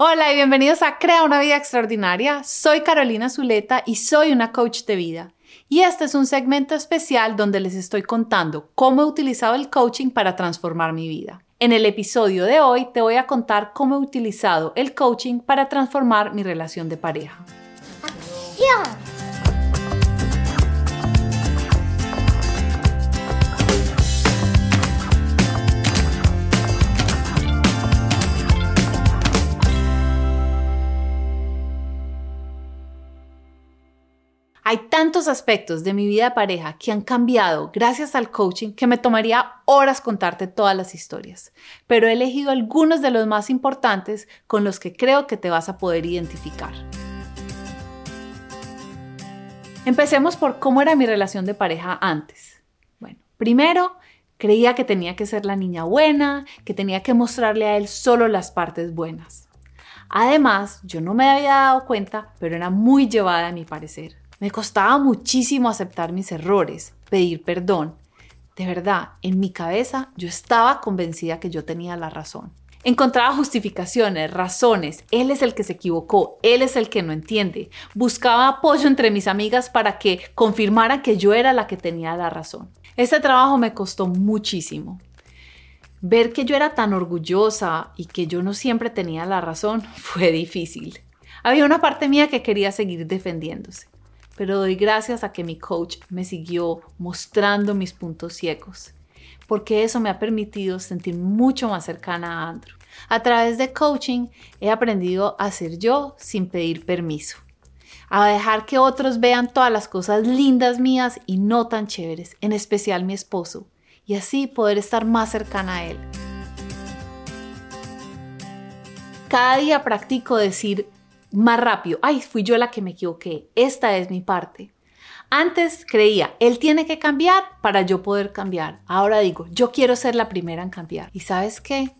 Hola y bienvenidos a Crea una vida extraordinaria. Soy Carolina Zuleta y soy una coach de vida. Y este es un segmento especial donde les estoy contando cómo he utilizado el coaching para transformar mi vida. En el episodio de hoy te voy a contar cómo he utilizado el coaching para transformar mi relación de pareja. ¡Acción! Hay tantos aspectos de mi vida de pareja que han cambiado gracias al coaching que me tomaría horas contarte todas las historias, pero he elegido algunos de los más importantes con los que creo que te vas a poder identificar. Empecemos por cómo era mi relación de pareja antes. Bueno, primero creía que tenía que ser la niña buena, que tenía que mostrarle a él solo las partes buenas. Además, yo no me había dado cuenta, pero era muy llevada a mi parecer. Me costaba muchísimo aceptar mis errores, pedir perdón. De verdad, en mi cabeza yo estaba convencida que yo tenía la razón. Encontraba justificaciones, razones. Él es el que se equivocó, él es el que no entiende. Buscaba apoyo entre mis amigas para que confirmara que yo era la que tenía la razón. Este trabajo me costó muchísimo. Ver que yo era tan orgullosa y que yo no siempre tenía la razón fue difícil. Había una parte mía que quería seguir defendiéndose pero doy gracias a que mi coach me siguió mostrando mis puntos ciegos, porque eso me ha permitido sentir mucho más cercana a Andrew. A través de coaching he aprendido a ser yo sin pedir permiso, a dejar que otros vean todas las cosas lindas mías y no tan chéveres, en especial mi esposo, y así poder estar más cercana a él. Cada día practico decir más rápido. Ay, fui yo la que me equivoqué. Esta es mi parte. Antes creía, él tiene que cambiar para yo poder cambiar. Ahora digo, yo quiero ser la primera en cambiar. ¿Y sabes qué?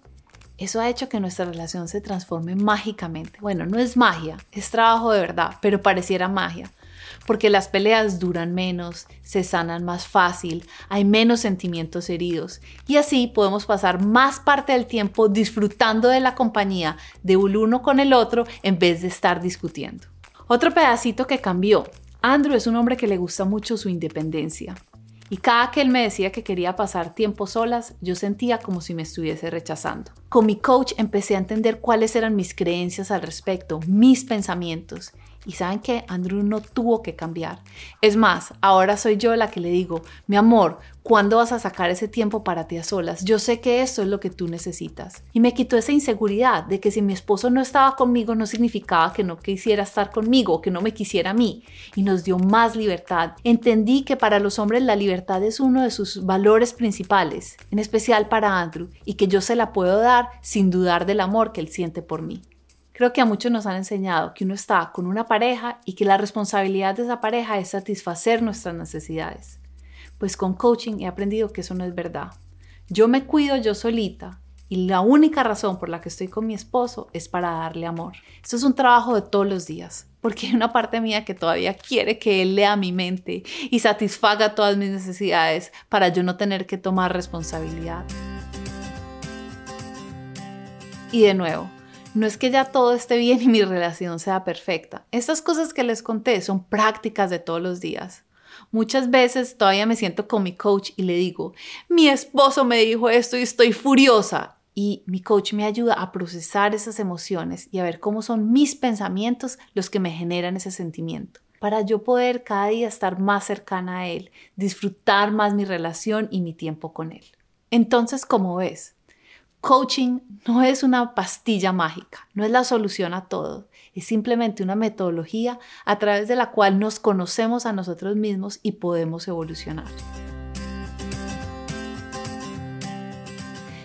Eso ha hecho que nuestra relación se transforme mágicamente. Bueno, no es magia, es trabajo de verdad, pero pareciera magia porque las peleas duran menos, se sanan más fácil, hay menos sentimientos heridos y así podemos pasar más parte del tiempo disfrutando de la compañía de un uno con el otro en vez de estar discutiendo. Otro pedacito que cambió. Andrew es un hombre que le gusta mucho su independencia. Y cada que él me decía que quería pasar tiempo solas, yo sentía como si me estuviese rechazando. Con mi coach empecé a entender cuáles eran mis creencias al respecto, mis pensamientos, y saben que Andrew no tuvo que cambiar. Es más, ahora soy yo la que le digo, mi amor, ¿cuándo vas a sacar ese tiempo para ti a solas? Yo sé que eso es lo que tú necesitas. Y me quitó esa inseguridad de que si mi esposo no estaba conmigo no significaba que no quisiera estar conmigo, que no me quisiera a mí. Y nos dio más libertad. Entendí que para los hombres la libertad es uno de sus valores principales, en especial para Andrew, y que yo se la puedo sin dudar del amor que él siente por mí. Creo que a muchos nos han enseñado que uno está con una pareja y que la responsabilidad de esa pareja es satisfacer nuestras necesidades. Pues con coaching he aprendido que eso no es verdad. Yo me cuido yo solita y la única razón por la que estoy con mi esposo es para darle amor. Esto es un trabajo de todos los días, porque hay una parte mía que todavía quiere que él lea mi mente y satisfaga todas mis necesidades para yo no tener que tomar responsabilidad. Y de nuevo, no es que ya todo esté bien y mi relación sea perfecta. Estas cosas que les conté son prácticas de todos los días. Muchas veces todavía me siento con mi coach y le digo, mi esposo me dijo esto y estoy furiosa. Y mi coach me ayuda a procesar esas emociones y a ver cómo son mis pensamientos los que me generan ese sentimiento para yo poder cada día estar más cercana a Él, disfrutar más mi relación y mi tiempo con Él. Entonces, como ves, Coaching no es una pastilla mágica, no es la solución a todo, es simplemente una metodología a través de la cual nos conocemos a nosotros mismos y podemos evolucionar.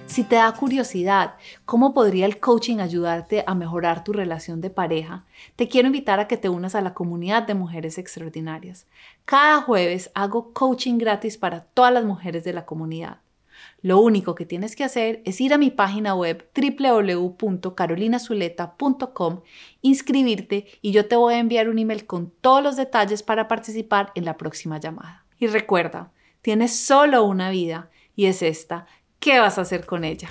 Si te da curiosidad cómo podría el coaching ayudarte a mejorar tu relación de pareja, te quiero invitar a que te unas a la comunidad de mujeres extraordinarias. Cada jueves hago coaching gratis para todas las mujeres de la comunidad. Lo único que tienes que hacer es ir a mi página web www.carolinazuleta.com, inscribirte y yo te voy a enviar un email con todos los detalles para participar en la próxima llamada. Y recuerda, tienes solo una vida y es esta. ¿Qué vas a hacer con ella?